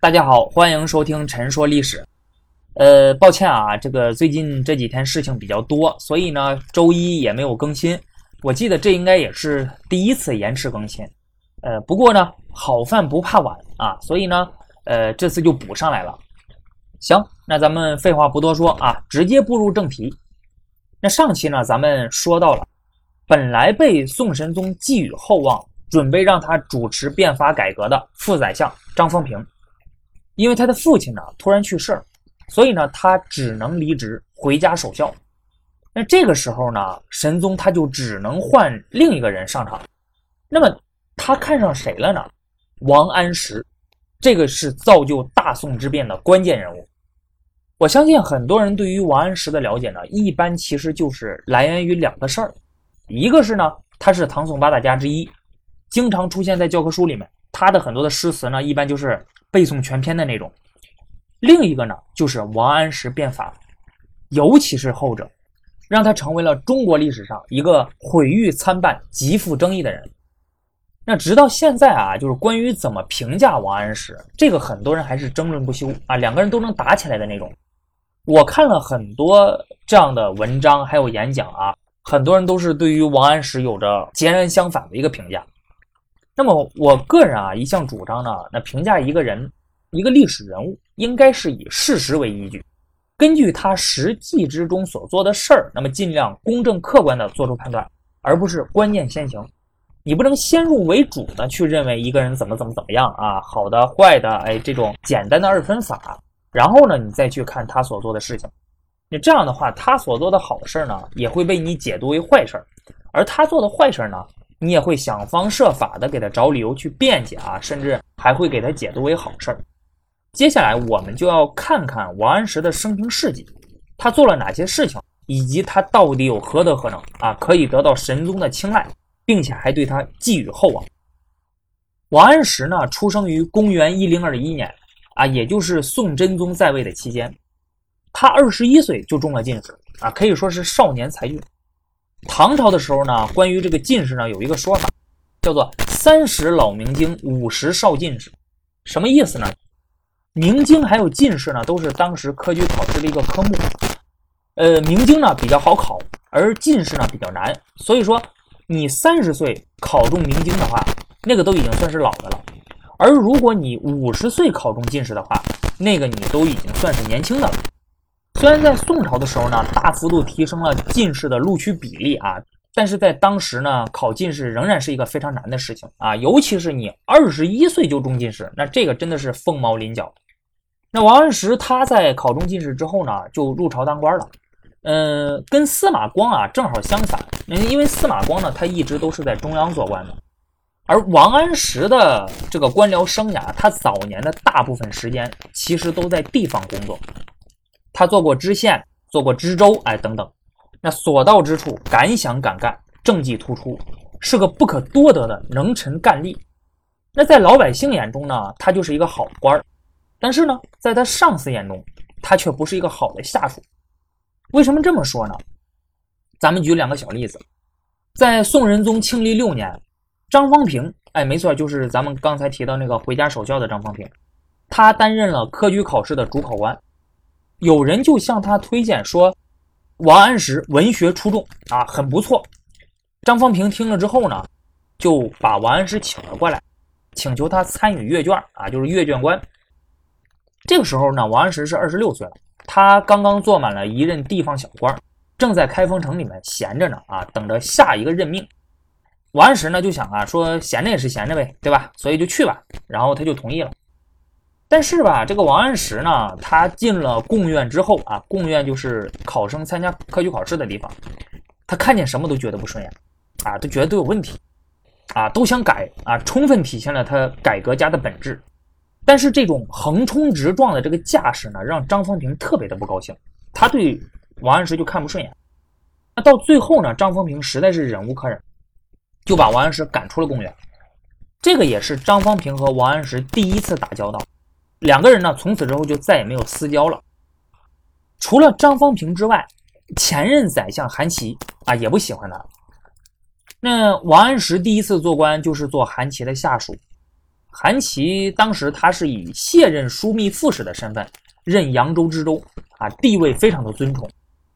大家好，欢迎收听《陈说历史》。呃，抱歉啊，这个最近这几天事情比较多，所以呢，周一也没有更新。我记得这应该也是第一次延迟更新。呃，不过呢，好饭不怕晚啊，所以呢，呃，这次就补上来了。行，那咱们废话不多说啊，直接步入正题。那上期呢，咱们说到了，本来被宋神宗寄予厚望，准备让他主持变法改革的副宰相张方平。因为他的父亲呢突然去世，所以呢他只能离职回家守孝。那这个时候呢，神宗他就只能换另一个人上场。那么他看上谁了呢？王安石，这个是造就大宋之变的关键人物。我相信很多人对于王安石的了解呢，一般其实就是来源于两个事儿，一个是呢他是唐宋八大家之一，经常出现在教科书里面，他的很多的诗词呢，一般就是。背诵全篇的那种。另一个呢，就是王安石变法，尤其是后者，让他成为了中国历史上一个毁誉参半、极富争议的人。那直到现在啊，就是关于怎么评价王安石，这个很多人还是争论不休啊，两个人都能打起来的那种。我看了很多这样的文章，还有演讲啊，很多人都是对于王安石有着截然相反的一个评价。那么我个人啊，一向主张呢，那评价一个人、一个历史人物，应该是以事实为依据，根据他实际之中所做的事儿，那么尽量公正客观的做出判断，而不是观念先行。你不能先入为主的去认为一个人怎么怎么怎么样啊，好的、坏的，哎，这种简单的二分法，然后呢，你再去看他所做的事情，那这样的话，他所做的好事呢，也会被你解读为坏事儿，而他做的坏事呢？你也会想方设法的给他找理由去辩解啊，甚至还会给他解读为好事儿。接下来我们就要看看王安石的生平事迹，他做了哪些事情，以及他到底有何德何能啊，可以得到神宗的青睐，并且还对他寄予厚望。王安石呢，出生于公元一零二一年啊，也就是宋真宗在位的期间，他二十一岁就中了进士啊，可以说是少年才俊。唐朝的时候呢，关于这个进士呢，有一个说法，叫做“三十老明经，五十少进士”，什么意思呢？明经还有进士呢，都是当时科举考试的一个科目。呃，明经呢比较好考，而进士呢比较难。所以说，你三十岁考中明经的话，那个都已经算是老的了；而如果你五十岁考中进士的话，那个你都已经算是年轻的了。虽然在宋朝的时候呢，大幅度提升了进士的录取比例啊，但是在当时呢，考进士仍然是一个非常难的事情啊，尤其是你二十一岁就中进士，那这个真的是凤毛麟角。那王安石他在考中进士之后呢，就入朝当官了，嗯，跟司马光啊正好相反，因为司马光呢，他一直都是在中央做官的，而王安石的这个官僚生涯，他早年的大部分时间其实都在地方工作。他做过知县，做过知州，哎，等等，那所到之处敢想敢干，政绩突出，是个不可多得的能臣干吏。那在老百姓眼中呢，他就是一个好官儿，但是呢，在他上司眼中，他却不是一个好的下属。为什么这么说呢？咱们举两个小例子，在宋仁宗庆历六年，张方平，哎，没错，就是咱们刚才提到那个回家守孝的张方平，他担任了科举考试的主考官。有人就向他推荐说，王安石文学出众啊，很不错。张方平听了之后呢，就把王安石请了过来，请求他参与阅卷啊，就是阅卷官。这个时候呢，王安石是二十六岁了，他刚刚做满了一任地方小官，正在开封城里面闲着呢啊，等着下一个任命。王安石呢就想啊，说闲着也是闲着呗，对吧？所以就去吧，然后他就同意了。但是吧，这个王安石呢，他进了贡院之后啊，贡院就是考生参加科举考试的地方，他看见什么都觉得不顺眼，啊，都觉得都有问题，啊，都想改啊，充分体现了他改革家的本质。但是这种横冲直撞的这个架势呢，让张方平特别的不高兴，他对王安石就看不顺眼。那到最后呢，张方平实在是忍无可忍，就把王安石赶出了贡院。这个也是张方平和王安石第一次打交道。两个人呢，从此之后就再也没有私交了。除了张方平之外，前任宰相韩琦啊也不喜欢他。那王安石第一次做官就是做韩琦的下属，韩琦当时他是以卸任枢密副使的身份任扬州知州啊，地位非常的尊崇，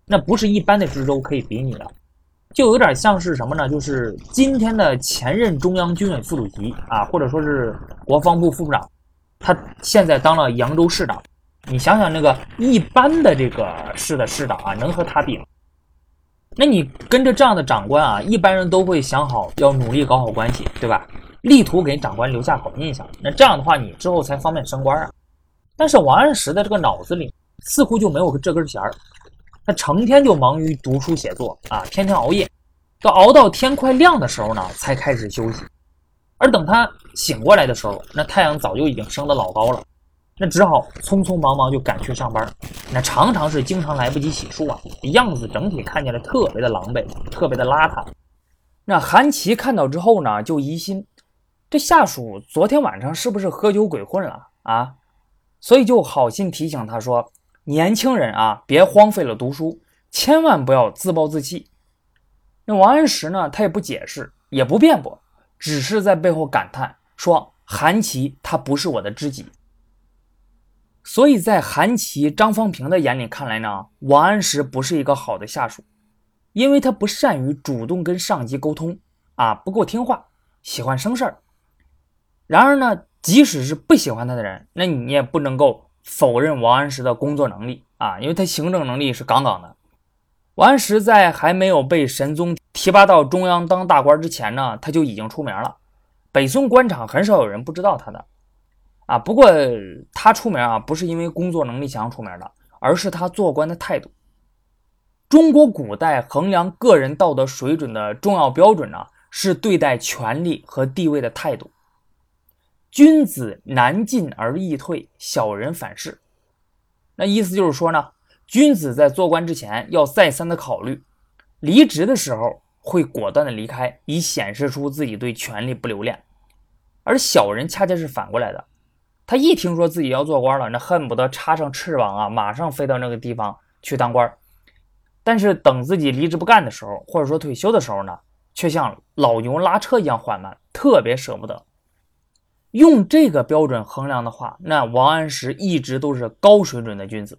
那不是一般的知州可以比拟的，就有点像是什么呢？就是今天的前任中央军委副主席啊，或者说是国防部副部长，他现在当了扬州市长。你想想那个一般的这个市的市长啊，能和他比吗？那你跟着这样的长官啊，一般人都会想好要努力搞好关系，对吧？力图给长官留下好印象。那这样的话，你之后才方便升官啊。但是王安石的这个脑子里似乎就没有这根弦儿，他成天就忙于读书写作啊，天天熬夜，到熬到天快亮的时候呢，才开始休息。而等他醒过来的时候，那太阳早就已经升得老高了。那只好匆匆忙忙就赶去上班，那常常是经常来不及洗漱啊，样子整体看起来特别的狼狈，特别的邋遢。那韩琦看到之后呢，就疑心这下属昨天晚上是不是喝酒鬼混了啊？所以就好心提醒他说：“年轻人啊，别荒废了读书，千万不要自暴自弃。”那王安石呢，他也不解释，也不辩驳，只是在背后感叹说：“韩琦他不是我的知己。”所以在韩琦、张方平的眼里看来呢，王安石不是一个好的下属，因为他不善于主动跟上级沟通啊，不够听话，喜欢生事儿。然而呢，即使是不喜欢他的人，那你也不能够否认王安石的工作能力啊，因为他行政能力是杠杠的。王安石在还没有被神宗提拔到中央当大官之前呢，他就已经出名了，北宋官场很少有人不知道他的。啊，不过他出名啊，不是因为工作能力强出名的，而是他做官的态度。中国古代衡量个人道德水准的重要标准呢，是对待权力和地位的态度。君子难进而易退，小人反是。那意思就是说呢，君子在做官之前要再三的考虑，离职的时候会果断的离开，以显示出自己对权力不留恋。而小人恰恰是反过来的。他一听说自己要做官了，那恨不得插上翅膀啊，马上飞到那个地方去当官。但是等自己离职不干的时候，或者说退休的时候呢，却像老牛拉车一样缓慢，特别舍不得。用这个标准衡量的话，那王安石一直都是高水准的君子。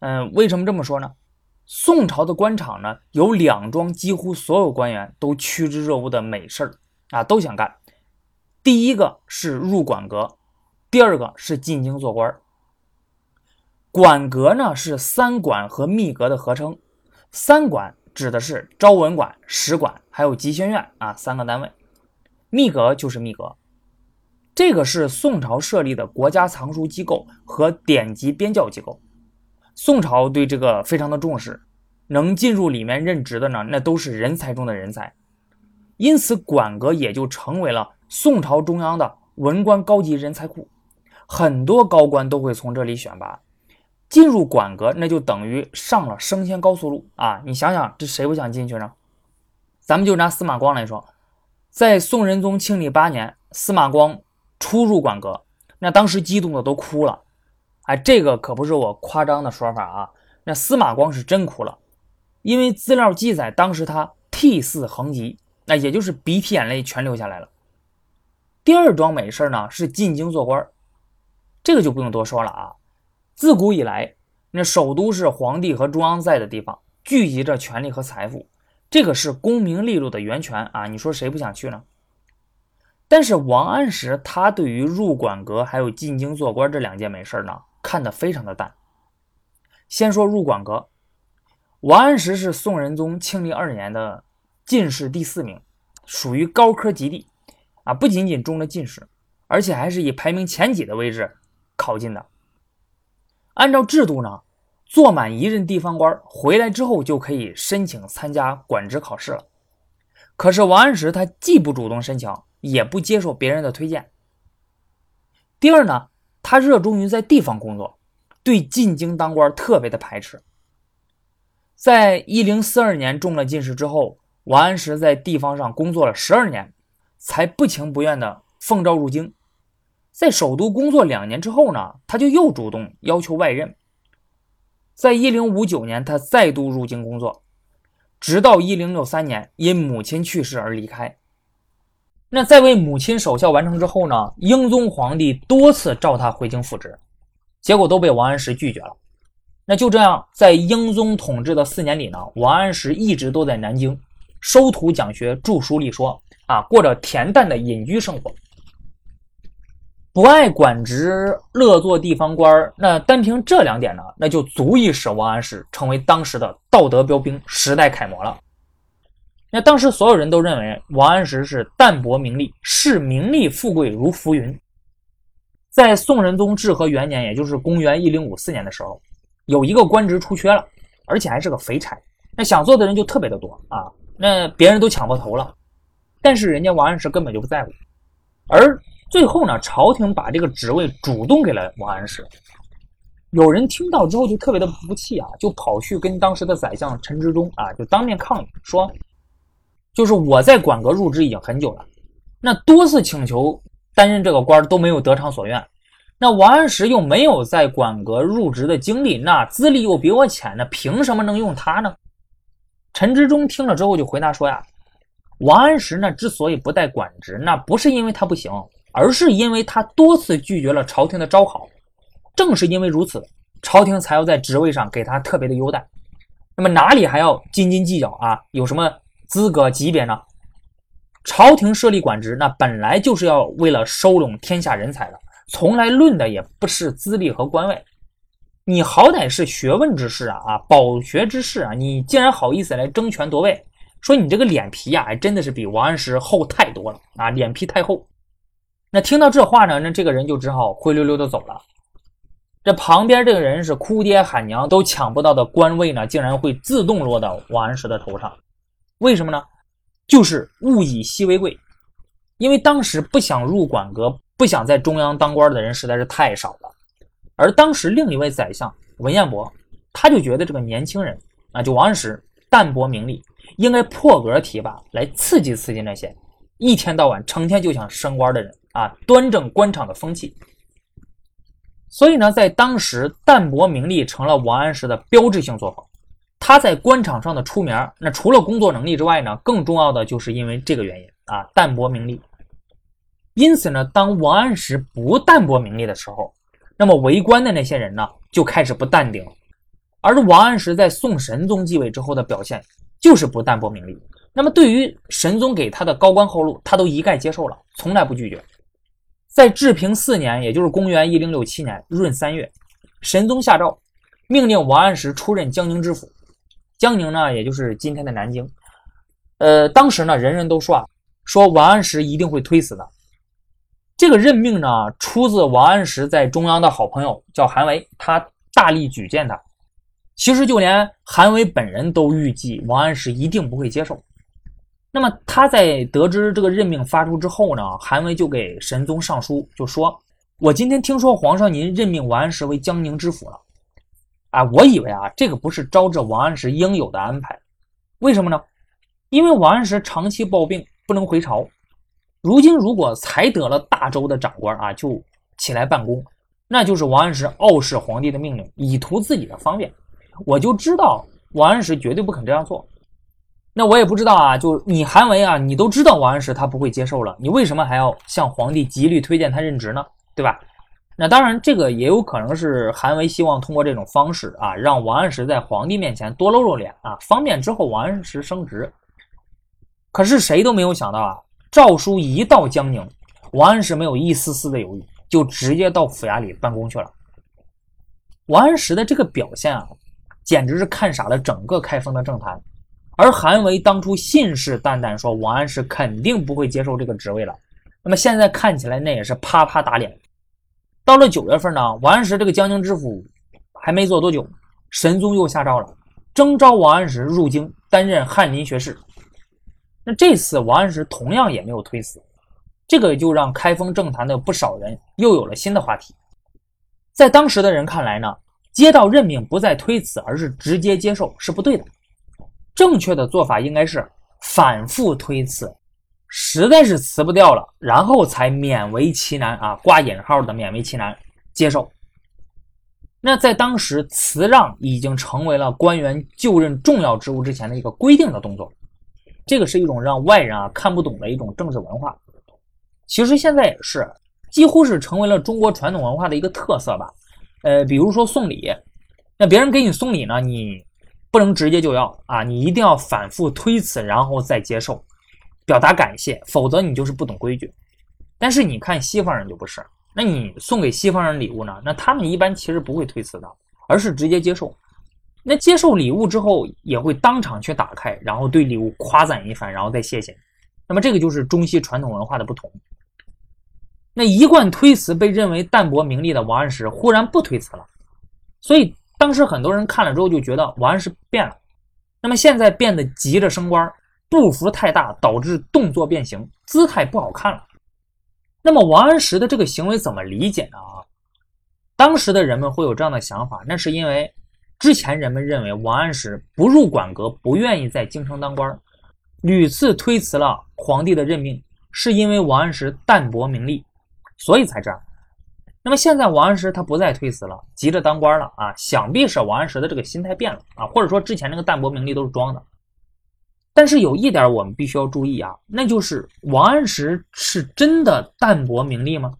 嗯，为什么这么说呢？宋朝的官场呢，有两桩几乎所有官员都趋之若鹜的美事儿啊，都想干。第一个是入馆阁。第二个是进京做官馆阁呢是三馆和秘阁的合称。三馆指的是昭文馆、史馆还有集贤院啊三个单位，秘阁就是秘阁，这个是宋朝设立的国家藏书机构和典籍编校机构。宋朝对这个非常的重视，能进入里面任职的呢，那都是人才中的人才，因此馆阁也就成为了宋朝中央的文官高级人才库。很多高官都会从这里选拔进入馆阁，那就等于上了升迁高速路啊！你想想，这谁不想进去呢？咱们就拿司马光来说，在宋仁宗庆历八年，司马光初入馆阁，那当时激动的都哭了。哎，这个可不是我夸张的说法啊，那司马光是真哭了，因为资料记载，当时他涕泗横疾，那也就是鼻涕眼泪全流下来了。第二桩美事呢，是进京做官。这个就不用多说了啊！自古以来，那首都是皇帝和中央在的地方，聚集着权力和财富，这个是功名利禄的源泉啊！你说谁不想去呢？但是王安石他对于入馆阁还有进京做官这两件美事呢，看得非常的淡。先说入馆阁，王安石是宋仁宗庆历二年的进士第四名，属于高科及第啊！不仅仅中了进士，而且还是以排名前几的位置。考进的，按照制度呢，做满一任地方官回来之后就可以申请参加管职考试了。可是王安石他既不主动申请，也不接受别人的推荐。第二呢，他热衷于在地方工作，对进京当官特别的排斥。在一零四二年中了进士之后，王安石在地方上工作了十二年，才不情不愿的奉召入京。在首都工作两年之后呢，他就又主动要求外任。在一零五九年，他再度入京工作，直到一零六三年因母亲去世而离开。那在为母亲守孝完成之后呢，英宗皇帝多次召他回京复职，结果都被王安石拒绝了。那就这样，在英宗统治的四年里呢，王安石一直都在南京收徒讲学、著书立说啊，过着恬淡的隐居生活。不爱管职，乐做地方官那单凭这两点呢，那就足以使王安石成为当时的道德标兵、时代楷模了。那当时所有人都认为王安石是淡泊名利，视名利富贵如浮云。在宋仁宗至和元年，也就是公元一零五四年的时候，有一个官职出缺了，而且还是个肥差，那想做的人就特别的多啊，那别人都抢破头了，但是人家王安石根本就不在乎，而。最后呢，朝廷把这个职位主动给了王安石。有人听到之后就特别的不服气啊，就跑去跟当时的宰相陈之忠啊，就当面抗议说：“就是我在馆阁入职已经很久了，那多次请求担任这个官都没有得偿所愿。那王安石又没有在馆阁入职的经历，那资历又比我浅，那凭什么能用他呢？”陈之忠听了之后就回答说：“呀，王安石呢之所以不带管职，那不是因为他不行。”而是因为他多次拒绝了朝廷的招考，正是因为如此，朝廷才要在职位上给他特别的优待。那么哪里还要斤斤计较啊？有什么资格级别呢？朝廷设立管职，那本来就是要为了收拢天下人才的，从来论的也不是资历和官位。你好歹是学问之士啊啊，饱学之士啊，你竟然好意思来争权夺位？说你这个脸皮呀，还真的是比王安石厚太多了啊，脸皮太厚。那听到这话呢，那这个人就只好灰溜溜的走了。这旁边这个人是哭爹喊娘都抢不到的官位呢，竟然会自动落到王安石的头上，为什么呢？就是物以稀为贵，因为当时不想入馆阁、不想在中央当官的人实在是太少了。而当时另一位宰相文彦博，他就觉得这个年轻人啊，就王安石淡泊名利，应该破格提拔来刺激刺激那些一天到晚成天就想升官的人。啊，端正官场的风气。所以呢，在当时，淡泊名利成了王安石的标志性作风。他在官场上的出名，那除了工作能力之外呢，更重要的就是因为这个原因啊，淡泊名利。因此呢，当王安石不淡泊名利的时候，那么为官的那些人呢，就开始不淡定了。而王安石在宋神宗继位之后的表现，就是不淡泊名利。那么对于神宗给他的高官厚禄，他都一概接受了，从来不拒绝。在治平四年，也就是公元一零六七年闰三月，神宗下诏，命令王安石出任江宁知府。江宁呢，也就是今天的南京。呃，当时呢，人人都说啊，说王安石一定会推死的。这个任命呢，出自王安石在中央的好朋友叫韩维，他大力举荐他。其实就连韩维本人都预计王安石一定不会接受。那么他在得知这个任命发出之后呢，韩维就给神宗上书，就说：“我今天听说皇上您任命王安石为江宁知府了，啊，我以为啊这个不是招致王安石应有的安排，为什么呢？因为王安石长期抱病不能回朝，如今如果才得了大州的长官啊就起来办公，那就是王安石傲视皇帝的命令，以图自己的方便。我就知道王安石绝对不肯这样做。”那我也不知道啊，就你韩维啊，你都知道王安石他不会接受了，你为什么还要向皇帝极力推荐他任职呢？对吧？那当然，这个也有可能是韩维希望通过这种方式啊，让王安石在皇帝面前多露露脸啊，方便之后王安石升职。可是谁都没有想到啊，诏书一到江宁，王安石没有一丝丝的犹豫，就直接到府衙里办公去了。王安石的这个表现啊，简直是看傻了整个开封的政坛。而韩维当初信誓旦旦说王安石肯定不会接受这个职位了，那么现在看起来那也是啪啪打脸。到了九月份呢，王安石这个江宁知府还没做多久，神宗又下诏了，征召王安石入京担任翰林学士。那这次王安石同样也没有推辞，这个就让开封政坛的不少人又有了新的话题。在当时的人看来呢，接到任命不再推辞，而是直接接受是不对的。正确的做法应该是反复推辞，实在是辞不掉了，然后才勉为其难啊，挂引号的勉为其难接受。那在当时，辞让已经成为了官员就任重要职务之前的一个规定的动作，这个是一种让外人啊看不懂的一种政治文化。其实现在也是，几乎是成为了中国传统文化的一个特色吧。呃，比如说送礼，那别人给你送礼呢，你不能直接就要啊，你一定要反复推辞，然后再接受，表达感谢，否则你就是不懂规矩。但是你看西方人就不是，那你送给西方人礼物呢，那他们一般其实不会推辞的，而是直接接受。那接受礼物之后，也会当场去打开，然后对礼物夸赞一番，然后再谢谢。那么这个就是中西传统文化的不同。那一贯推辞被认为淡泊名利的王安石忽然不推辞了，所以当时很多人看了之后就觉得王安石变了。那么现在变得急着升官，步幅太大，导致动作变形，姿态不好看了。那么王安石的这个行为怎么理解呢？啊，当时的人们会有这样的想法，那是因为。之前人们认为王安石不入馆阁，不愿意在京城当官，屡次推辞了皇帝的任命，是因为王安石淡泊名利，所以才这样。那么现在王安石他不再推辞了，急着当官了啊，想必是王安石的这个心态变了啊，或者说之前那个淡泊名利都是装的。但是有一点我们必须要注意啊，那就是王安石是真的淡泊名利吗？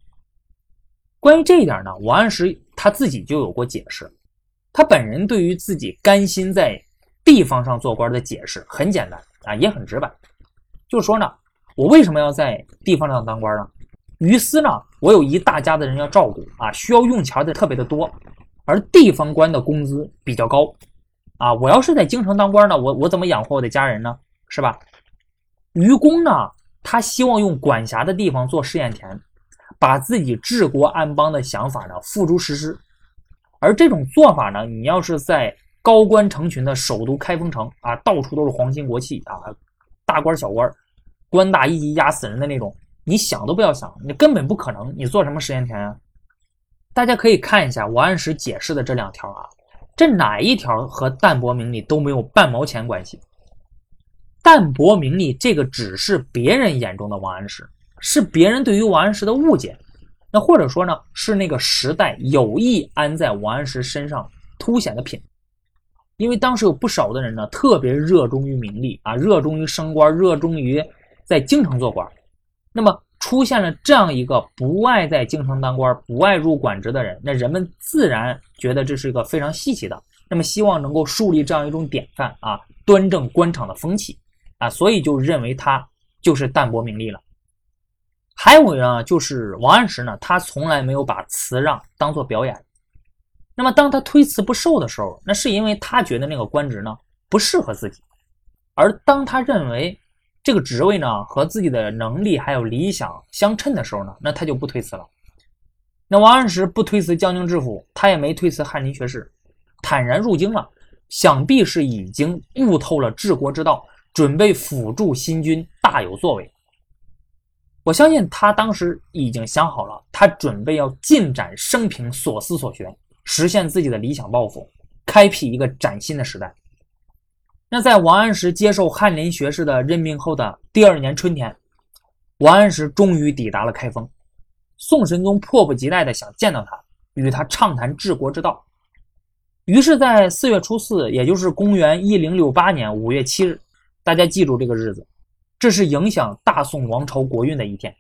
关于这一点呢，王安石他自己就有过解释。他本人对于自己甘心在地方上做官的解释很简单啊，也很直白，就是说呢，我为什么要在地方上当官呢？于私呢，我有一大家子人要照顾啊，需要用钱的特别的多，而地方官的工资比较高啊，我要是在京城当官呢，我我怎么养活我的家人呢？是吧？愚公呢，他希望用管辖的地方做试验田，把自己治国安邦的想法呢付诸实施。而这种做法呢，你要是在高官成群的首都开封城啊，到处都是皇亲国戚啊，大官小官，官大一级压死人的那种，你想都不要想，你根本不可能。你做什么试验田啊？大家可以看一下王安石解释的这两条啊，这哪一条和淡泊名利都没有半毛钱关系？淡泊名利这个只是别人眼中的王安石，是别人对于王安石的误解。那或者说呢，是那个时代有意安在王安石身上凸显的品，因为当时有不少的人呢，特别热衷于名利啊，热衷于升官，热衷于在京城做官。那么出现了这样一个不爱在京城当官、不爱入馆职的人，那人们自然觉得这是一个非常稀奇的，那么希望能够树立这样一种典范啊，端正官场的风气啊，所以就认为他就是淡泊名利了。还有呢，就是王安石呢，他从来没有把辞让当做表演。那么，当他推辞不受的时候，那是因为他觉得那个官职呢不适合自己。而当他认为这个职位呢和自己的能力还有理想相称的时候呢，那他就不推辞了。那王安石不推辞江宁知府，他也没推辞翰林学士，坦然入京了，想必是已经悟透了治国之道，准备辅助新君大有作为。我相信他当时已经想好了，他准备要尽展生平所思所学，实现自己的理想抱负，开辟一个崭新的时代。那在王安石接受翰林学士的任命后的第二年春天，王安石终于抵达了开封。宋神宗迫不及待的想见到他，与他畅谈治国之道。于是，在四月初四，也就是公元一零六八年五月七日，大家记住这个日子。这是影响大宋王朝国运的一天。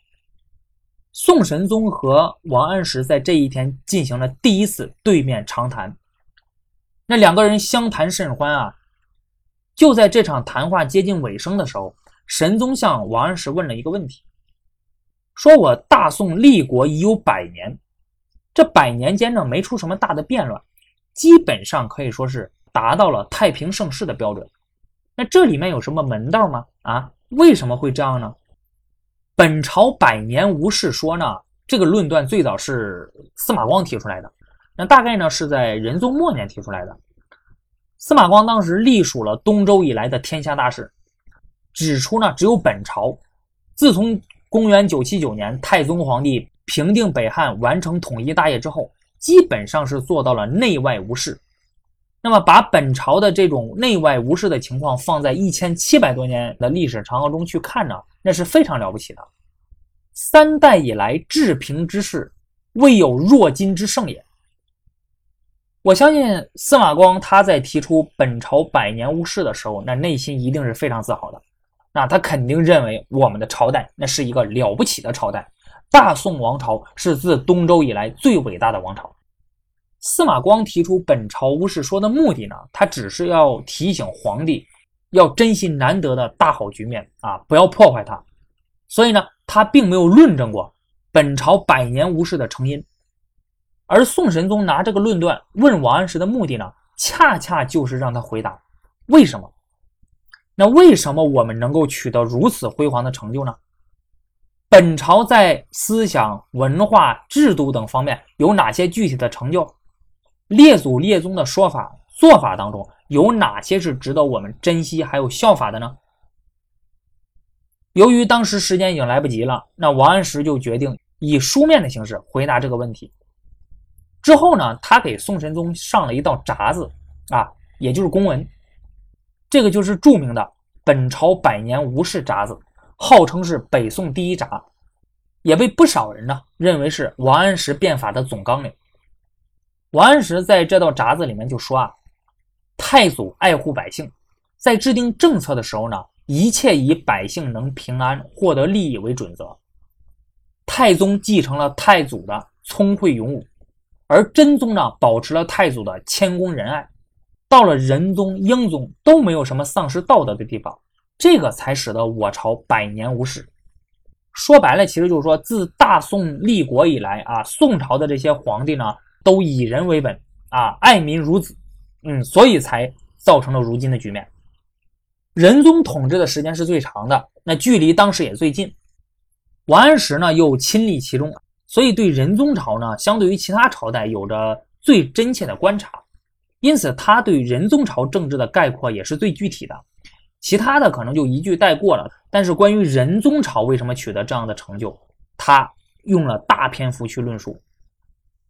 宋神宗和王安石在这一天进行了第一次对面长谈。那两个人相谈甚欢啊！就在这场谈话接近尾声的时候，神宗向王安石问了一个问题：“说我大宋立国已有百年，这百年间呢没出什么大的变乱，基本上可以说是达到了太平盛世的标准。那这里面有什么门道吗？啊？”为什么会这样呢？本朝百年无事说呢？这个论断最早是司马光提出来的，那大概呢是在仁宗末年提出来的。司马光当时隶属了东周以来的天下大事，指出呢，只有本朝，自从公元九七九年太宗皇帝平定北汉、完成统一大业之后，基本上是做到了内外无事。那么，把本朝的这种内外无事的情况放在一千七百多年的历史长河中去看呢，那是非常了不起的。三代以来治平之事，未有若今之盛也。我相信司马光他在提出本朝百年无事的时候，那内心一定是非常自豪的。那他肯定认为我们的朝代那是一个了不起的朝代，大宋王朝是自东周以来最伟大的王朝。司马光提出本朝无事说的目的呢，他只是要提醒皇帝要珍惜难得的大好局面啊，不要破坏它。所以呢，他并没有论证过本朝百年无事的成因。而宋神宗拿这个论断问王安石的目的呢，恰恰就是让他回答为什么。那为什么我们能够取得如此辉煌的成就呢？本朝在思想、文化、制度等方面有哪些具体的成就？列祖列宗的说法、做法当中有哪些是值得我们珍惜还有效法的呢？由于当时时间已经来不及了，那王安石就决定以书面的形式回答这个问题。之后呢，他给宋神宗上了一道札子，啊，也就是公文，这个就是著名的《本朝百年无事札子》。号称是北宋第一札，也被不少人呢认为是王安石变法的总纲领。王安石在这道札子里面就说啊，太祖爱护百姓，在制定政策的时候呢，一切以百姓能平安获得利益为准则。太宗继承了太祖的聪慧勇武，而真宗呢保持了太祖的谦恭仁爱，到了仁宗、英宗都没有什么丧失道德的地方。这个才使得我朝百年无事。说白了，其实就是说，自大宋立国以来啊，宋朝的这些皇帝呢，都以人为本啊，爱民如子，嗯，所以才造成了如今的局面。仁宗统治的时间是最长的，那距离当时也最近。王安石呢，又亲历其中，所以对仁宗朝呢，相对于其他朝代有着最真切的观察，因此他对仁宗朝政治的概括也是最具体的。其他的可能就一句带过了，但是关于仁宗朝为什么取得这样的成就，他用了大篇幅去论述。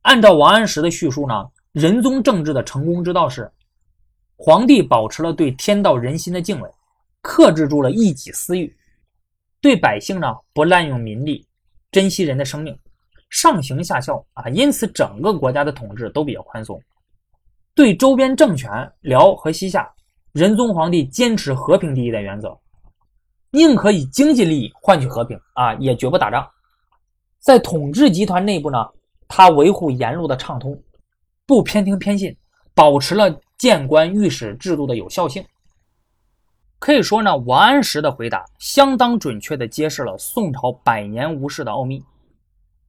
按照王安石的叙述呢，仁宗政治的成功之道是：皇帝保持了对天道人心的敬畏，克制住了一己私欲，对百姓呢不滥用民力，珍惜人的生命，上行下效啊，因此整个国家的统治都比较宽松，对周边政权辽和西夏。仁宗皇帝坚持和平第一的原则，宁可以经济利益换取和平啊，也绝不打仗。在统治集团内部呢，他维护言路的畅通，不偏听偏信，保持了谏官御史制度的有效性。可以说呢，王安石的回答相当准确地揭示了宋朝百年无事的奥秘。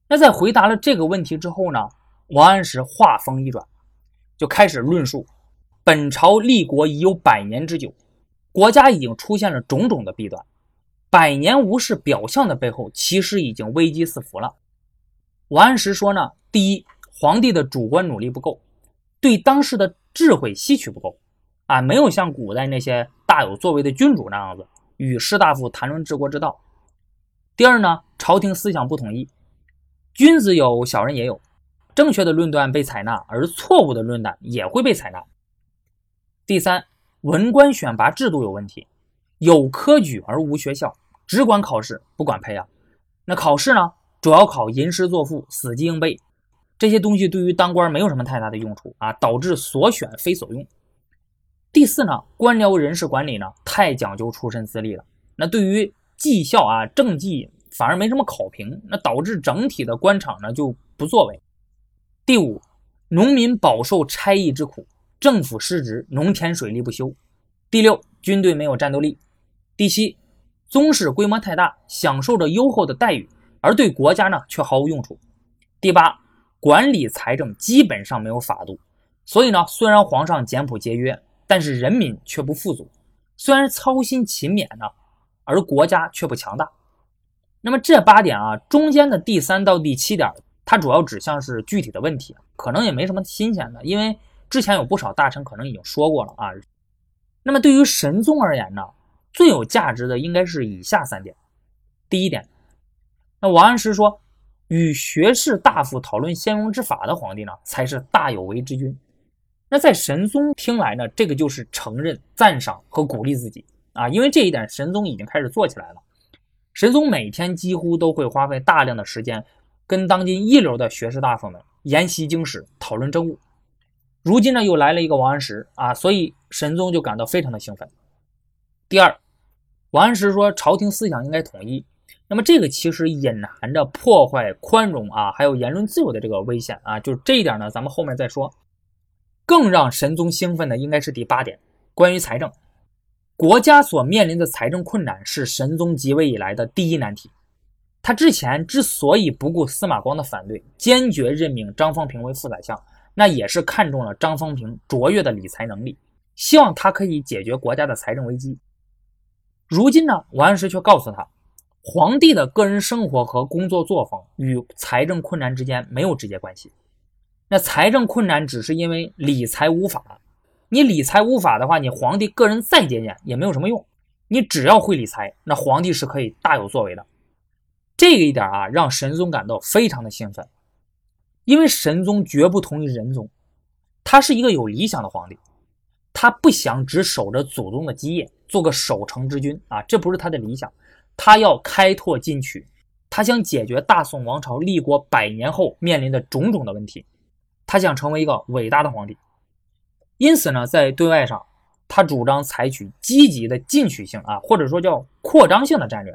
那在回答了这个问题之后呢，王安石话锋一转，就开始论述。本朝立国已有百年之久，国家已经出现了种种的弊端，百年无事表象的背后，其实已经危机四伏了。王安石说呢，第一，皇帝的主观努力不够，对当时的智慧吸取不够，啊，没有像古代那些大有作为的君主那样子与士大夫谈论治国之道。第二呢，朝廷思想不统一，君子有，小人也有，正确的论断被采纳，而错误的论断也会被采纳。第三，文官选拔制度有问题，有科举而无学校，只管考试不管培养。那考试呢，主要考吟诗作赋、死记硬背，这些东西对于当官没有什么太大的用处啊，导致所选非所用。第四呢，官僚人事管理呢太讲究出身资历了，那对于绩效啊政绩反而没什么考评，那导致整体的官场呢就不作为。第五，农民饱受差役之苦。政府失职，农田水利不修。第六，军队没有战斗力。第七，宗室规模太大，享受着优厚的待遇，而对国家呢却毫无用处。第八，管理财政基本上没有法度，所以呢，虽然皇上简朴节约，但是人民却不富足。虽然操心勤勉呢，而国家却不强大。那么这八点啊，中间的第三到第七点，它主要指向是具体的问题，可能也没什么新鲜的，因为。之前有不少大臣可能已经说过了啊。那么对于神宗而言呢，最有价值的应该是以下三点。第一点，那王安石说，与学士大夫讨论先庸之法的皇帝呢，才是大有为之君。那在神宗听来呢，这个就是承认、赞赏和鼓励自己啊，因为这一点神宗已经开始做起来了。神宗每天几乎都会花费大量的时间，跟当今一流的学士大夫们研习经史，讨论政务。如今呢，又来了一个王安石啊，所以神宗就感到非常的兴奋。第二，王安石说朝廷思想应该统一，那么这个其实隐含着破坏宽容啊，还有言论自由的这个危险啊。就是这一点呢，咱们后面再说。更让神宗兴奋的应该是第八点，关于财政，国家所面临的财政困难是神宗即位以来的第一难题。他之前之所以不顾司马光的反对，坚决任命张方平为副宰相，那也是看中了张方平卓越的理财能力，希望他可以解决国家的财政危机。如今呢，王安石却告诉他，皇帝的个人生活和工作作风与财政困难之间没有直接关系。那财政困难只是因为理财无法，你理财无法的话，你皇帝个人再节俭也没有什么用。你只要会理财，那皇帝是可以大有作为的。这个一点啊，让神宗感到非常的兴奋，因为神宗绝不同于仁宗，他是一个有理想的皇帝。他不想只守着祖宗的基业，做个守成之君啊，这不是他的理想。他要开拓进取，他想解决大宋王朝立国百年后面临的种种的问题。他想成为一个伟大的皇帝，因此呢，在对外上，他主张采取积极的进取性啊，或者说叫扩张性的战略。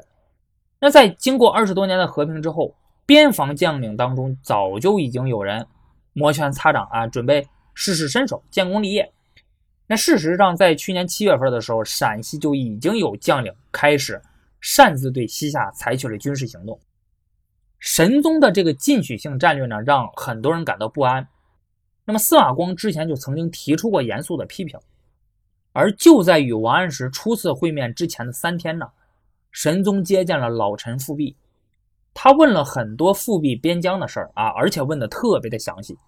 那在经过二十多年的和平之后，边防将领当中早就已经有人摩拳擦掌啊，准备试试身手，建功立业。那事实上，在去年七月份的时候，陕西就已经有将领开始擅自对西夏采取了军事行动。神宗的这个进取性战略呢，让很多人感到不安。那么，司马光之前就曾经提出过严肃的批评。而就在与王安石初次会面之前的三天呢，神宗接见了老臣富弼，他问了很多富弼边疆的事儿啊，而且问的特别的详细。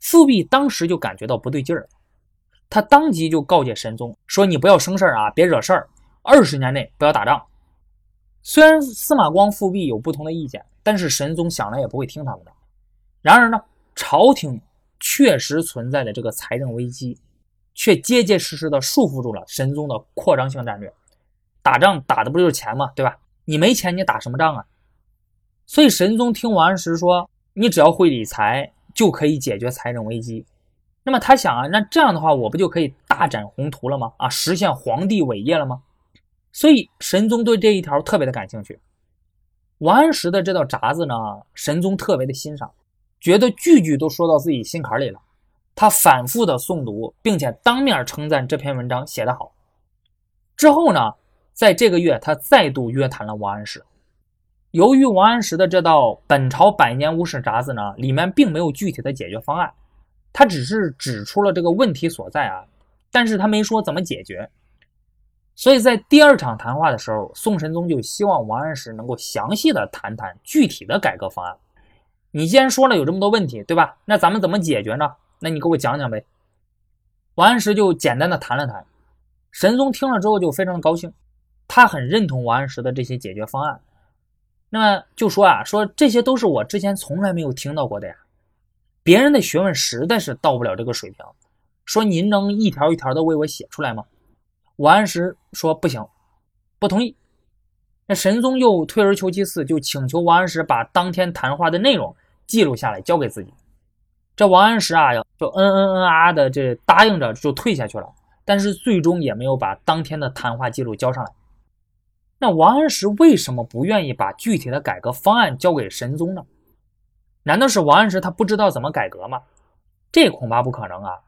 富弼当时就感觉到不对劲儿。他当即就告诫神宗说：“你不要生事儿啊，别惹事儿。二十年内不要打仗。”虽然司马光、富弼有不同的意见，但是神宗想来也不会听他们的。然而呢，朝廷确实存在的这个财政危机，却结结实实的束缚住了神宗的扩张性战略。打仗打的不就是钱吗？对吧？你没钱，你打什么仗啊？所以神宗听王安石说：“你只要会理财，就可以解决财政危机。”那么他想啊，那这样的话，我不就可以大展宏图了吗？啊，实现皇帝伟业了吗？所以神宗对这一条特别的感兴趣。王安石的这道闸子呢，神宗特别的欣赏，觉得句句都说到自己心坎里了。他反复的诵读，并且当面称赞这篇文章写得好。之后呢，在这个月，他再度约谈了王安石。由于王安石的这道“本朝百年无事”札子呢，里面并没有具体的解决方案。他只是指出了这个问题所在啊，但是他没说怎么解决。所以在第二场谈话的时候，宋神宗就希望王安石能够详细的谈谈具体的改革方案。你既然说了有这么多问题，对吧？那咱们怎么解决呢？那你给我讲讲呗。王安石就简单的谈了谈，神宗听了之后就非常的高兴，他很认同王安石的这些解决方案。那么就说啊，说这些都是我之前从来没有听到过的呀。别人的学问实在是到不了这个水平，说您能一条一条的为我写出来吗？王安石说不行，不同意。那神宗又退而求其次，就请求王安石把当天谈话的内容记录下来，交给自己。这王安石啊，就嗯嗯嗯啊的这答应着就退下去了，但是最终也没有把当天的谈话记录交上来。那王安石为什么不愿意把具体的改革方案交给神宗呢？难道是王安石他不知道怎么改革吗？这恐怕不可能啊，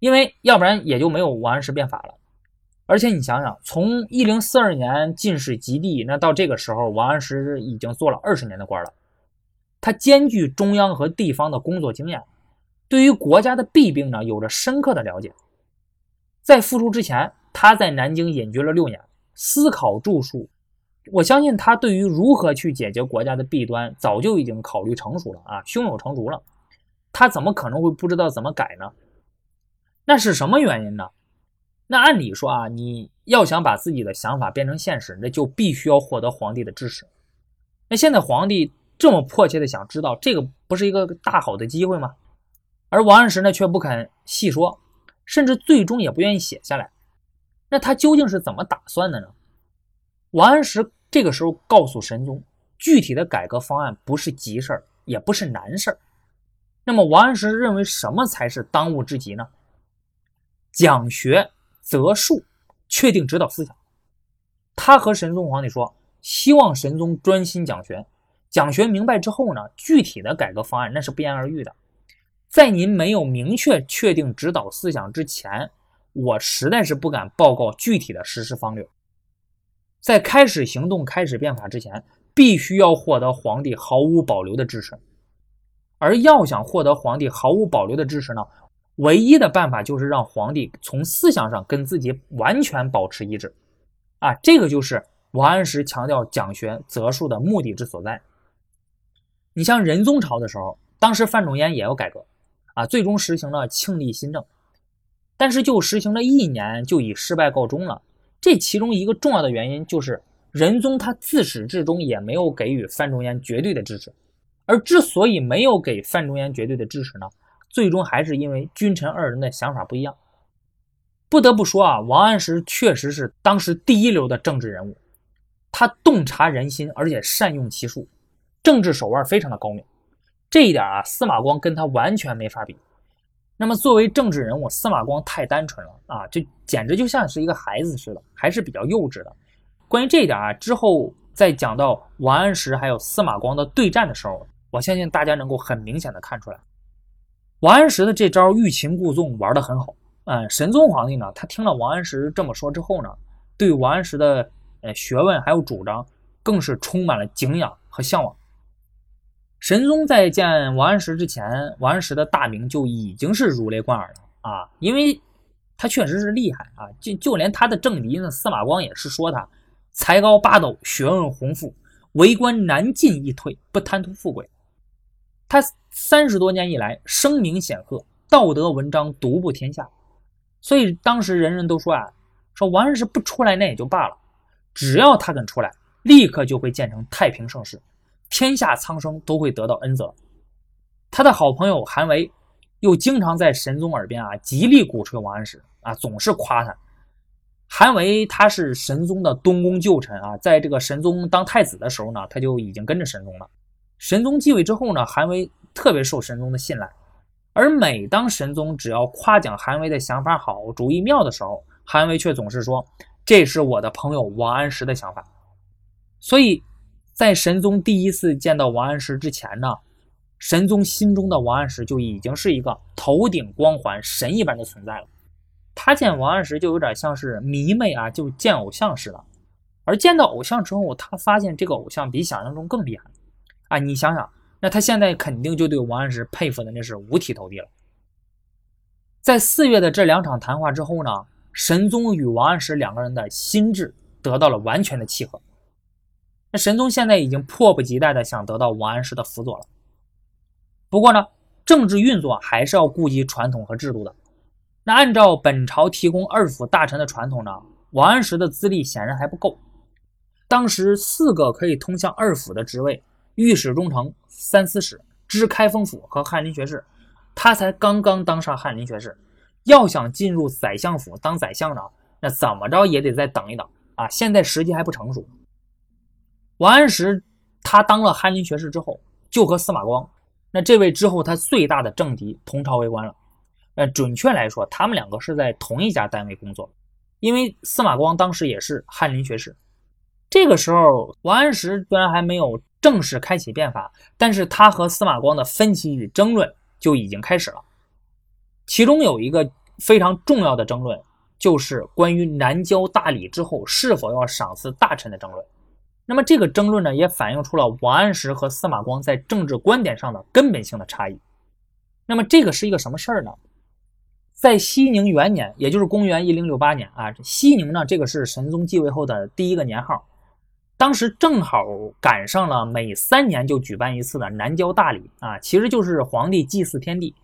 因为要不然也就没有王安石变法了。而且你想想，从一零四二年进士及第，那到这个时候，王安石已经做了二十年的官了。他兼具中央和地方的工作经验，对于国家的弊病呢，有着深刻的了解。在复出之前，他在南京隐居了六年，思考著述。我相信他对于如何去解决国家的弊端，早就已经考虑成熟了啊，胸有成竹了。他怎么可能会不知道怎么改呢？那是什么原因呢？那按理说啊，你要想把自己的想法变成现实，那就必须要获得皇帝的支持。那现在皇帝这么迫切的想知道，这个不是一个大好的机会吗？而王安石呢，却不肯细说，甚至最终也不愿意写下来。那他究竟是怎么打算的呢？王安石这个时候告诉神宗，具体的改革方案不是急事儿，也不是难事儿。那么王安石认为什么才是当务之急呢？讲学择术，确定指导思想。他和神宗皇帝说：“希望神宗专心讲学。讲学明白之后呢，具体的改革方案那是不言而喻的。在您没有明确确定指导思想之前，我实在是不敢报告具体的实施方略。在开始行动、开始变法之前，必须要获得皇帝毫无保留的支持。而要想获得皇帝毫无保留的支持呢，唯一的办法就是让皇帝从思想上跟自己完全保持一致。啊，这个就是王安石强调讲学择术的目的之所在。你像仁宗朝的时候，当时范仲淹也要改革，啊，最终实行了庆历新政，但是就实行了一年就以失败告终了。这其中一个重要的原因就是仁宗他自始至终也没有给予范仲淹绝对的支持，而之所以没有给范仲淹绝对的支持呢，最终还是因为君臣二人的想法不一样。不得不说啊，王安石确实是当时第一流的政治人物，他洞察人心，而且善用其术。政治手腕非常的高明，这一点啊，司马光跟他完全没法比。那么作为政治人物，司马光太单纯了啊，这简直就像是一个孩子似的，还是比较幼稚的。关于这一点啊，之后在讲到王安石还有司马光的对战的时候，我相信大家能够很明显的看出来，王安石的这招欲擒故纵玩得很好。嗯，神宗皇帝呢，他听了王安石这么说之后呢，对王安石的呃学问还有主张，更是充满了敬仰和向往。神宗在见王安石之前，王安石的大名就已经是如雷贯耳了啊，因为他确实是厉害啊，就就连他的政敌呢司马光也是说他才高八斗，学问宏富，为官难进易退，不贪图富贵。他三十多年以来声名显赫，道德文章独步天下，所以当时人人都说啊，说王安石不出来那也就罢了，只要他肯出来，立刻就会建成太平盛世。天下苍生都会得到恩泽。他的好朋友韩维又经常在神宗耳边啊极力鼓吹王安石啊，总是夸他。韩维他是神宗的东宫旧臣啊，在这个神宗当太子的时候呢，他就已经跟着神宗了。神宗继位之后呢，韩维特别受神宗的信赖。而每当神宗只要夸奖韩维的想法好、主意妙的时候，韩维却总是说：“这是我的朋友王安石的想法。”所以。在神宗第一次见到王安石之前呢，神宗心中的王安石就已经是一个头顶光环、神一般的存在了。他见王安石就有点像是迷妹啊，就见偶像似的。而见到偶像之后，他发现这个偶像比想象中更厉害啊！你想想，那他现在肯定就对王安石佩服的那是五体投地了。在四月的这两场谈话之后呢，神宗与王安石两个人的心智得到了完全的契合。那神宗现在已经迫不及待的想得到王安石的辅佐了。不过呢，政治运作还是要顾及传统和制度的。那按照本朝提供二府大臣的传统呢，王安石的资历显然还不够。当时四个可以通向二府的职位——御史中丞、三司使、知开封府和翰林学士，他才刚刚当上翰林学士。要想进入宰相府当宰相呢，那怎么着也得再等一等啊！现在时机还不成熟。王安石他当了翰林学士之后，就和司马光，那这位之后他最大的政敌同朝为官了。呃，准确来说，他们两个是在同一家单位工作，因为司马光当时也是翰林学士。这个时候，王安石虽然还没有正式开启变法，但是他和司马光的分歧与争论就已经开始了。其中有一个非常重要的争论，就是关于南郊大礼之后是否要赏赐大臣的争论。那么这个争论呢，也反映出了王安石和司马光在政治观点上的根本性的差异。那么这个是一个什么事儿呢？在熙宁元年，也就是公元一零六八年啊，熙宁呢，这个是神宗继位后的第一个年号，当时正好赶上了每三年就举办一次的南郊大礼啊，其实就是皇帝祭祀天地。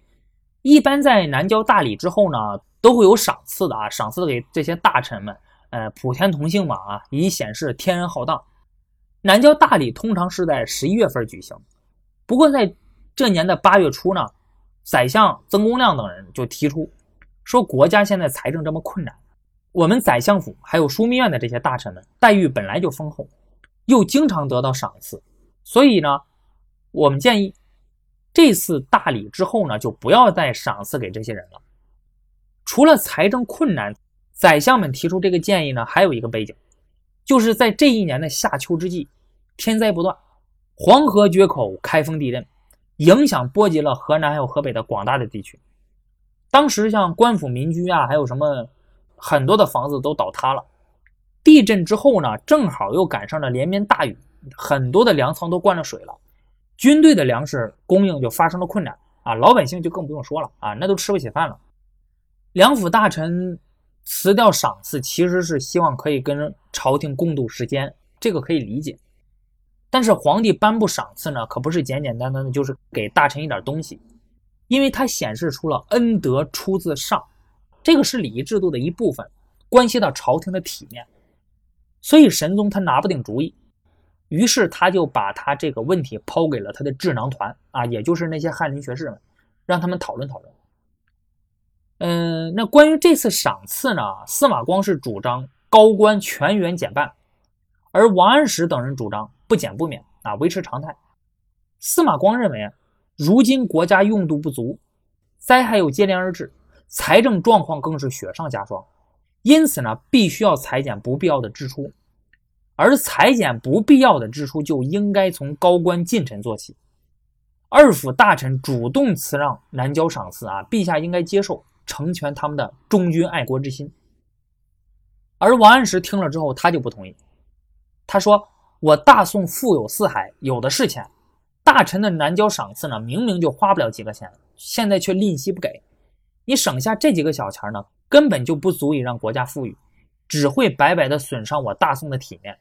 一般在南郊大礼之后呢，都会有赏赐的啊，赏赐给这些大臣们，呃，普天同庆嘛啊，以显示天人浩荡。南郊大礼通常是在十一月份举行，不过在这年的八月初呢，宰相曾公亮等人就提出说，国家现在财政这么困难，我们宰相府还有枢密院的这些大臣们待遇本来就丰厚，又经常得到赏赐，所以呢，我们建议这次大礼之后呢，就不要再赏赐给这些人了。除了财政困难，宰相们提出这个建议呢，还有一个背景。就是在这一年的夏秋之际，天灾不断，黄河决口，开封地震，影响波及了河南还有河北的广大的地区。当时像官府民居啊，还有什么很多的房子都倒塌了。地震之后呢，正好又赶上了连绵大雨，很多的粮仓都灌了水了，军队的粮食供应就发生了困难啊，老百姓就更不用说了啊，那都吃不起饭了。两府大臣辞掉赏赐，其实是希望可以跟朝廷共度时间，这个可以理解。但是皇帝颁布赏赐呢，可不是简简单单的就是给大臣一点东西。因为它显示出了恩德出自上，这个是礼仪制度的一部分，关系到朝廷的体面，所以神宗他拿不定主意，于是他就把他这个问题抛给了他的智囊团啊，也就是那些翰林学士们，让他们讨论讨论。嗯，那关于这次赏赐呢，司马光是主张高官全员减半，而王安石等人主张不减不免啊，维持常态。司马光认为。如今国家用度不足，灾害又接连而至，财政状况更是雪上加霜，因此呢，必须要裁减不必要的支出，而裁减不必要的支出就应该从高官近臣做起。二府大臣主动辞让南郊赏赐啊，陛下应该接受，成全他们的忠君爱国之心。而王安石听了之后，他就不同意，他说：“我大宋富有四海，有的是钱。”大臣的南郊赏赐呢，明明就花不了几个钱，现在却吝惜不给。你省下这几个小钱呢，根本就不足以让国家富裕，只会白白的损伤我大宋的体面。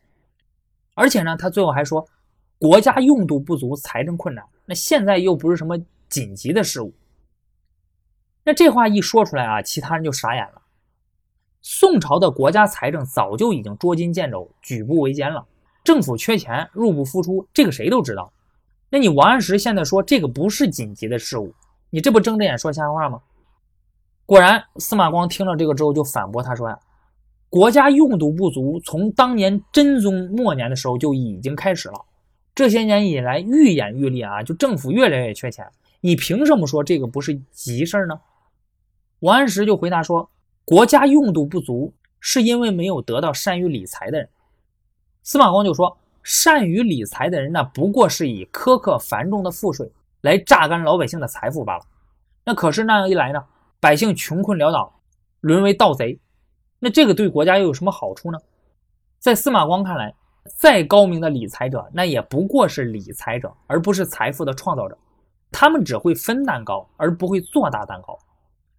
而且呢，他最后还说，国家用度不足，财政困难。那现在又不是什么紧急的事物。那这话一说出来啊，其他人就傻眼了。宋朝的国家财政早就已经捉襟见肘、举步维艰了，政府缺钱，入不敷出，这个谁都知道。那你王安石现在说这个不是紧急的事物，你这不睁着眼说瞎话吗？果然，司马光听了这个之后就反驳他说呀：“国家用度不足，从当年真宗末年的时候就已经开始了，这些年以来愈演愈烈啊，就政府越来越缺钱，你凭什么说这个不是急事儿呢？”王安石就回答说：“国家用度不足，是因为没有得到善于理财的人。”司马光就说。善于理财的人呢，不过是以苛刻繁重的赋税来榨干老百姓的财富罢了。那可是那样一来呢，百姓穷困潦倒，沦为盗贼。那这个对国家又有什么好处呢？在司马光看来，再高明的理财者，那也不过是理财者，而不是财富的创造者。他们只会分蛋糕，而不会做大蛋糕。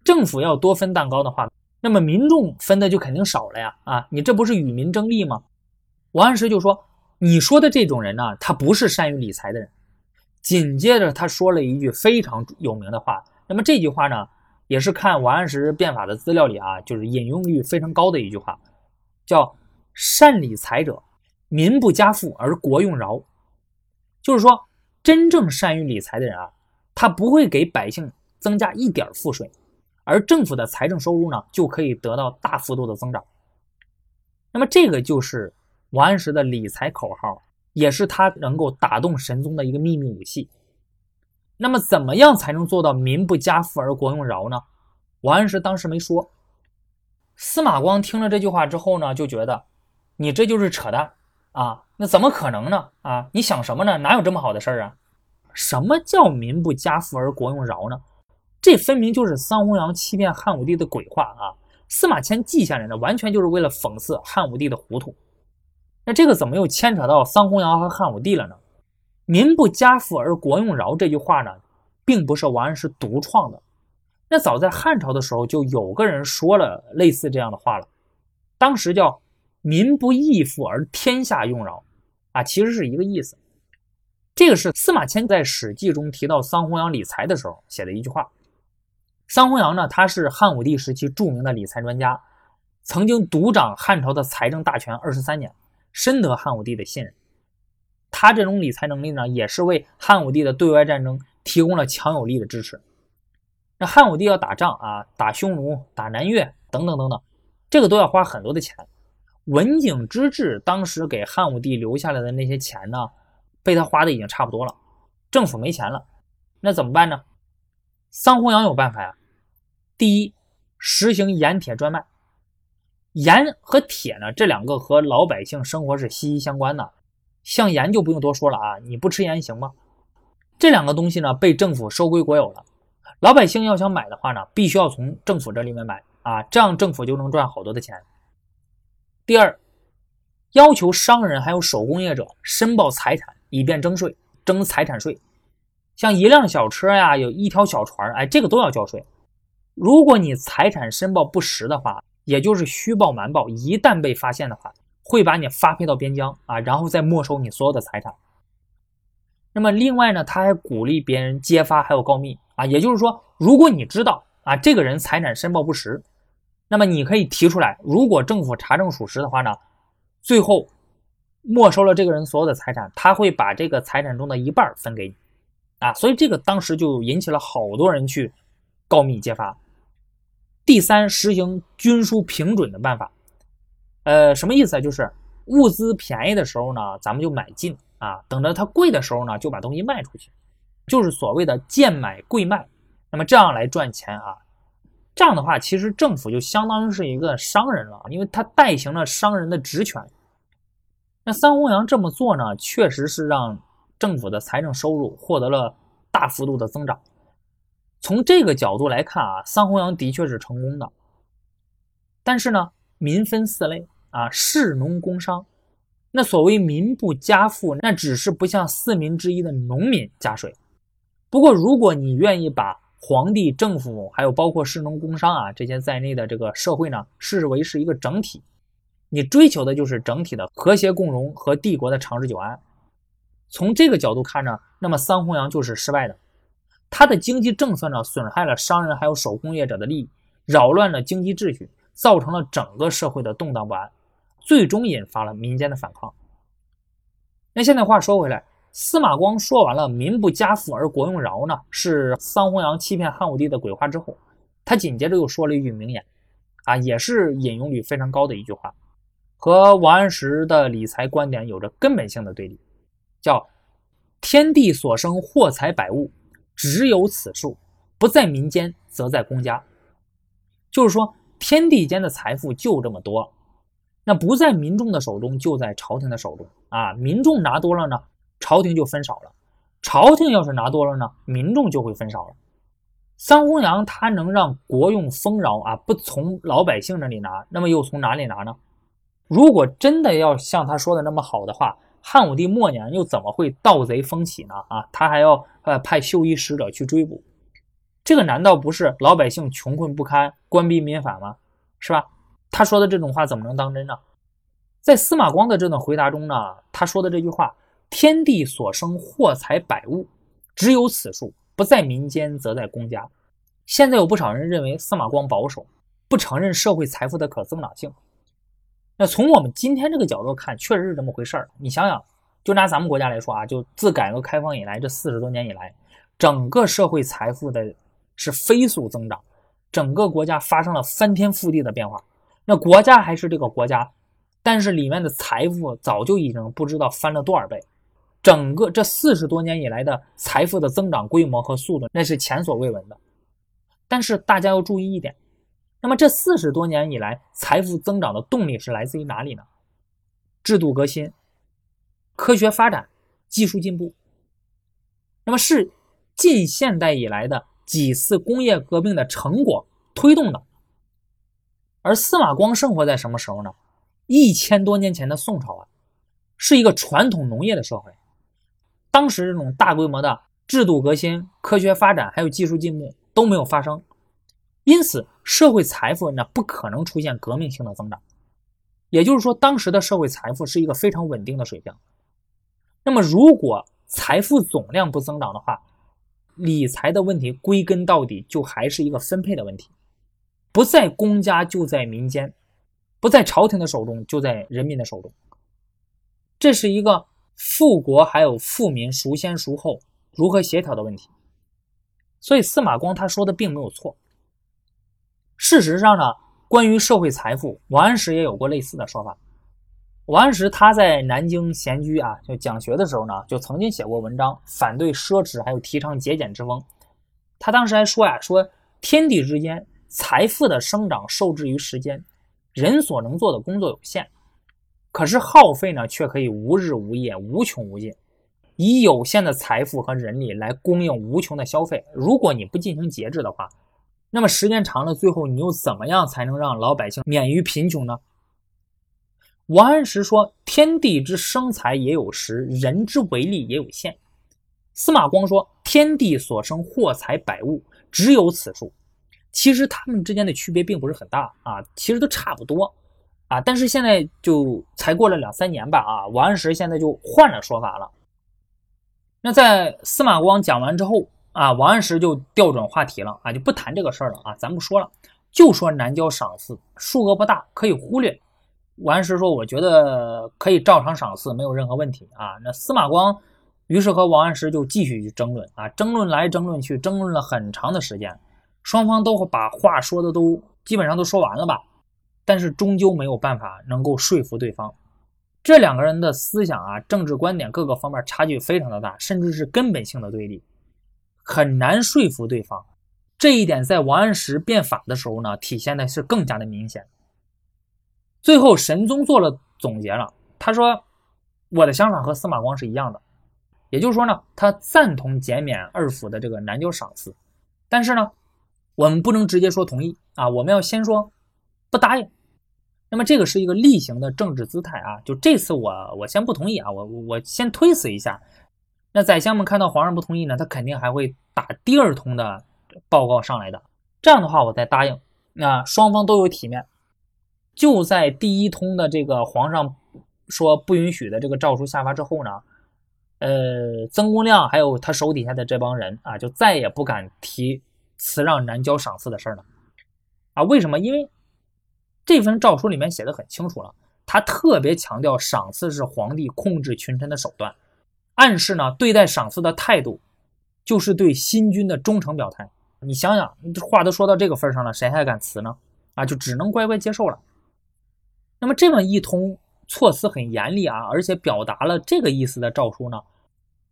政府要多分蛋糕的话，那么民众分的就肯定少了呀！啊，你这不是与民争利吗？王安石就说。你说的这种人呢，他不是善于理财的人。紧接着他说了一句非常有名的话，那么这句话呢，也是看王安石变法的资料里啊，就是引用率非常高的一句话，叫“善理财者，民不加赋而国用饶”。就是说，真正善于理财的人啊，他不会给百姓增加一点赋税，而政府的财政收入呢，就可以得到大幅度的增长。那么这个就是。王安石的理财口号，也是他能够打动神宗的一个秘密武器。那么，怎么样才能做到民不加富而国用饶呢？王安石当时没说。司马光听了这句话之后呢，就觉得你这就是扯淡啊！那怎么可能呢？啊，你想什么呢？哪有这么好的事儿啊？什么叫民不加富而国用饶呢？这分明就是桑弘羊欺骗汉武帝的鬼话啊！司马迁记下来的，完全就是为了讽刺汉武帝的糊涂。那这个怎么又牵扯到桑弘羊和汉武帝了呢？“民不加赋而国用饶”这句话呢，并不是王安石独创的。那早在汉朝的时候，就有个人说了类似这样的话了。当时叫“民不义富而天下用饶”，啊，其实是一个意思。这个是司马迁在《史记》中提到桑弘羊理财的时候写的一句话。桑弘羊呢，他是汉武帝时期著名的理财专家，曾经独掌汉朝的财政大权二十三年。深得汉武帝的信任，他这种理财能力呢，也是为汉武帝的对外战争提供了强有力的支持。那汉武帝要打仗啊，打匈奴、打南越等等等等，这个都要花很多的钱。文景之治当时给汉武帝留下来的那些钱呢，被他花的已经差不多了，政府没钱了，那怎么办呢？桑弘羊有办法呀。第一，实行盐铁专卖。盐和铁呢，这两个和老百姓生活是息息相关的。像盐就不用多说了啊，你不吃盐行吗？这两个东西呢，被政府收归国有了。老百姓要想买的话呢，必须要从政府这里面买啊，这样政府就能赚好多的钱。第二，要求商人还有手工业者申报财产，以便征税，征财产税。像一辆小车呀，有一条小船，哎，这个都要交税。如果你财产申报不实的话，也就是虚报瞒报，一旦被发现的话，会把你发配到边疆啊，然后再没收你所有的财产。那么另外呢，他还鼓励别人揭发还有告密啊，也就是说，如果你知道啊这个人财产申报不实，那么你可以提出来，如果政府查证属实的话呢，最后没收了这个人所有的财产，他会把这个财产中的一半分给你啊，所以这个当时就引起了好多人去告密揭发。第三，实行军书平准的办法，呃，什么意思啊？就是物资便宜的时候呢，咱们就买进。啊，等着它贵的时候呢，就把东西卖出去，就是所谓的贱买贵卖，那么这样来赚钱啊。这样的话，其实政府就相当于是一个商人了，因为他代行了商人的职权。那三弘羊这么做呢，确实是让政府的财政收入获得了大幅度的增长。从这个角度来看啊，三弘羊的确是成功的。但是呢，民分四类啊，士农工商。那所谓民不加赋，那只是不向四民之一的农民加税。不过，如果你愿意把皇帝、政府，还有包括士农工商啊这些在内的这个社会呢，视为是一个整体，你追求的就是整体的和谐共荣和帝国的长治久安。从这个角度看呢，那么桑弘羊就是失败的。他的经济政策呢，损害了商人还有手工业者的利益，扰乱了经济秩序，造成了整个社会的动荡不安。最终引发了民间的反抗。那现在话说回来，司马光说完了“民不加赋而国用饶”呢，是桑弘羊欺骗汉武帝的鬼话之后，他紧接着又说了一句名言，啊，也是引用率非常高的一句话，和王安石的理财观点有着根本性的对立，叫“天地所生货财百物，只有此数，不在民间则在公家”，就是说天地间的财富就这么多。那不在民众的手中，就在朝廷的手中啊！民众拿多了呢，朝廷就分少了；朝廷要是拿多了呢，民众就会分少了。三弘羊他能让国用丰饶啊，不从老百姓那里拿，那么又从哪里拿呢？如果真的要像他说的那么好的话，汉武帝末年又怎么会盗贼风起呢？啊，他还要呃派绣衣使者去追捕，这个难道不是老百姓穷困不堪、官逼民反吗？是吧？他说的这种话怎么能当真呢？在司马光的这段回答中呢，他说的这句话“天地所生货财百物，只有此数，不在民间则在公家”。现在有不少人认为司马光保守，不承认社会财富的可增长性。那从我们今天这个角度看，确实是这么回事儿。你想想，就拿咱们国家来说啊，就自改革开放以来这四十多年以来，整个社会财富的是飞速增长，整个国家发生了翻天覆地的变化。那国家还是这个国家，但是里面的财富早就已经不知道翻了多少倍，整个这四十多年以来的财富的增长规模和速度那是前所未闻的。但是大家要注意一点，那么这四十多年以来财富增长的动力是来自于哪里呢？制度革新、科学发展、技术进步，那么是近现代以来的几次工业革命的成果推动的。而司马光生活在什么时候呢？一千多年前的宋朝啊，是一个传统农业的社会。当时这种大规模的制度革新、科学发展还有技术进步都没有发生，因此社会财富那不可能出现革命性的增长。也就是说，当时的社会财富是一个非常稳定的水平。那么，如果财富总量不增长的话，理财的问题归根到底就还是一个分配的问题。不在公家就在民间，不在朝廷的手中就在人民的手中。这是一个富国还有富民孰先孰后如何协调的问题。所以司马光他说的并没有错。事实上呢，关于社会财富，王安石也有过类似的说法。王安石他在南京闲居啊，就讲学的时候呢，就曾经写过文章反对奢侈，还有提倡节俭之风。他当时还说呀，说天地之间。财富的生长受制于时间，人所能做的工作有限，可是耗费呢却可以无日无夜、无穷无尽，以有限的财富和人力来供应无穷的消费。如果你不进行节制的话，那么时间长了，最后你又怎么样才能让老百姓免于贫穷呢？王安石说：“天地之生财也有时，人之为利也有限。”司马光说：“天地所生货财百物，只有此数。”其实他们之间的区别并不是很大啊，其实都差不多啊。但是现在就才过了两三年吧啊，王安石现在就换了说法了。那在司马光讲完之后啊，王安石就调转话题了啊，就不谈这个事儿了啊，咱不说了，就说南郊赏赐，数额不大，可以忽略。王安石说：“我觉得可以照常赏赐，没有任何问题啊。”那司马光于是和王安石就继续去争论啊，争论来争论去，争论了很长的时间。双方都会把话说的都基本上都说完了吧，但是终究没有办法能够说服对方。这两个人的思想啊、政治观点各个方面差距非常的大，甚至是根本性的对立，很难说服对方。这一点在王安石变法的时候呢，体现的是更加的明显。最后，神宗做了总结了，他说：“我的想法和司马光是一样的，也就是说呢，他赞同减免二府的这个南郊赏赐，但是呢。”我们不能直接说同意啊，我们要先说不答应。那么这个是一个例行的政治姿态啊，就这次我我先不同意啊，我我先推辞一下。那宰相们看到皇上不同意呢，他肯定还会打第二通的报告上来的。这样的话我再答应，那双方都有体面。就在第一通的这个皇上说不允许的这个诏书下发之后呢，呃，曾公亮还有他手底下的这帮人啊，就再也不敢提。辞让南郊赏赐的事儿呢？啊，为什么？因为这份诏书里面写的很清楚了，他特别强调赏赐是皇帝控制群臣的手段，暗示呢对待赏赐的态度就是对新君的忠诚表态。你想想，话都说到这个份上了，谁还敢辞呢？啊，就只能乖乖接受了。那么这么一通措辞很严厉啊，而且表达了这个意思的诏书呢，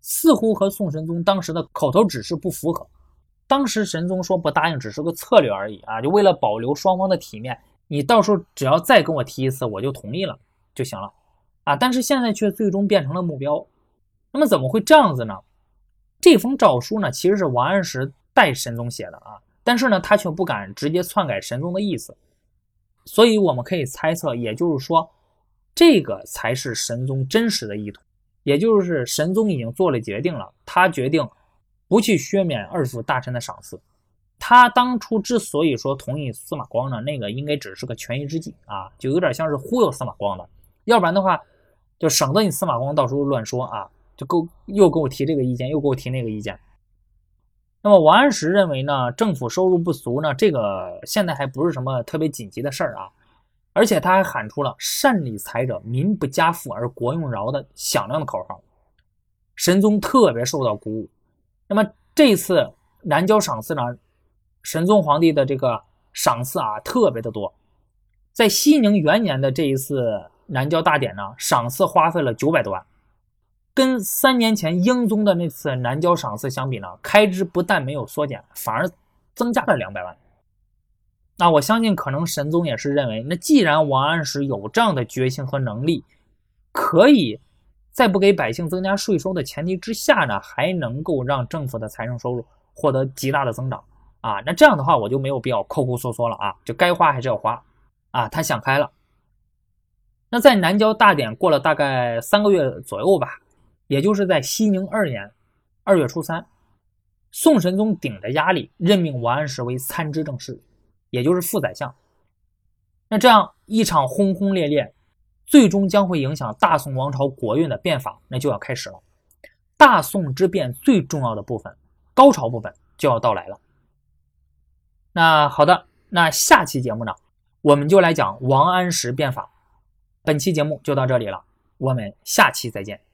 似乎和宋神宗当时的口头指示不符合。当时神宗说不答应只是个策略而已啊，就为了保留双方的体面，你到时候只要再跟我提一次，我就同意了就行了啊。但是现在却最终变成了目标，那么怎么会这样子呢？这封诏书呢，其实是王安石代神宗写的啊，但是呢，他却不敢直接篡改神宗的意思，所以我们可以猜测，也就是说，这个才是神宗真实的意图，也就是神宗已经做了决定了，他决定。不去削免二府大臣的赏赐，他当初之所以说同意司马光呢，那个应该只是个权宜之计啊，就有点像是忽悠司马光的，要不然的话，就省得你司马光到时候乱说啊，就够又给我提这个意见，又给我提那个意见。那么王安石认为呢，政府收入不足呢，这个现在还不是什么特别紧急的事儿啊，而且他还喊出了“善理财者，民不加赋而国用饶”的响亮的口号，神宗特别受到鼓舞。那么这次南郊赏赐呢，神宗皇帝的这个赏赐啊特别的多，在熙宁元年的这一次南郊大典呢，赏赐花费了九百多万，跟三年前英宗的那次南郊赏赐相比呢，开支不但没有缩减，反而增加了两百万。那我相信，可能神宗也是认为，那既然王安石有这样的决心和能力，可以。在不给百姓增加税收的前提之下呢，还能够让政府的财政收入获得极大的增长啊！那这样的话，我就没有必要抠抠缩缩了啊，就该花还是要花啊！他想开了。那在南郊大典过了大概三个月左右吧，也就是在熙宁二年二月初三，宋神宗顶着压力任命王安石为参知政事，也就是副宰相。那这样一场轰轰烈烈。最终将会影响大宋王朝国运的变法，那就要开始了。大宋之变最重要的部分，高潮部分就要到来了。那好的，那下期节目呢，我们就来讲王安石变法。本期节目就到这里了，我们下期再见。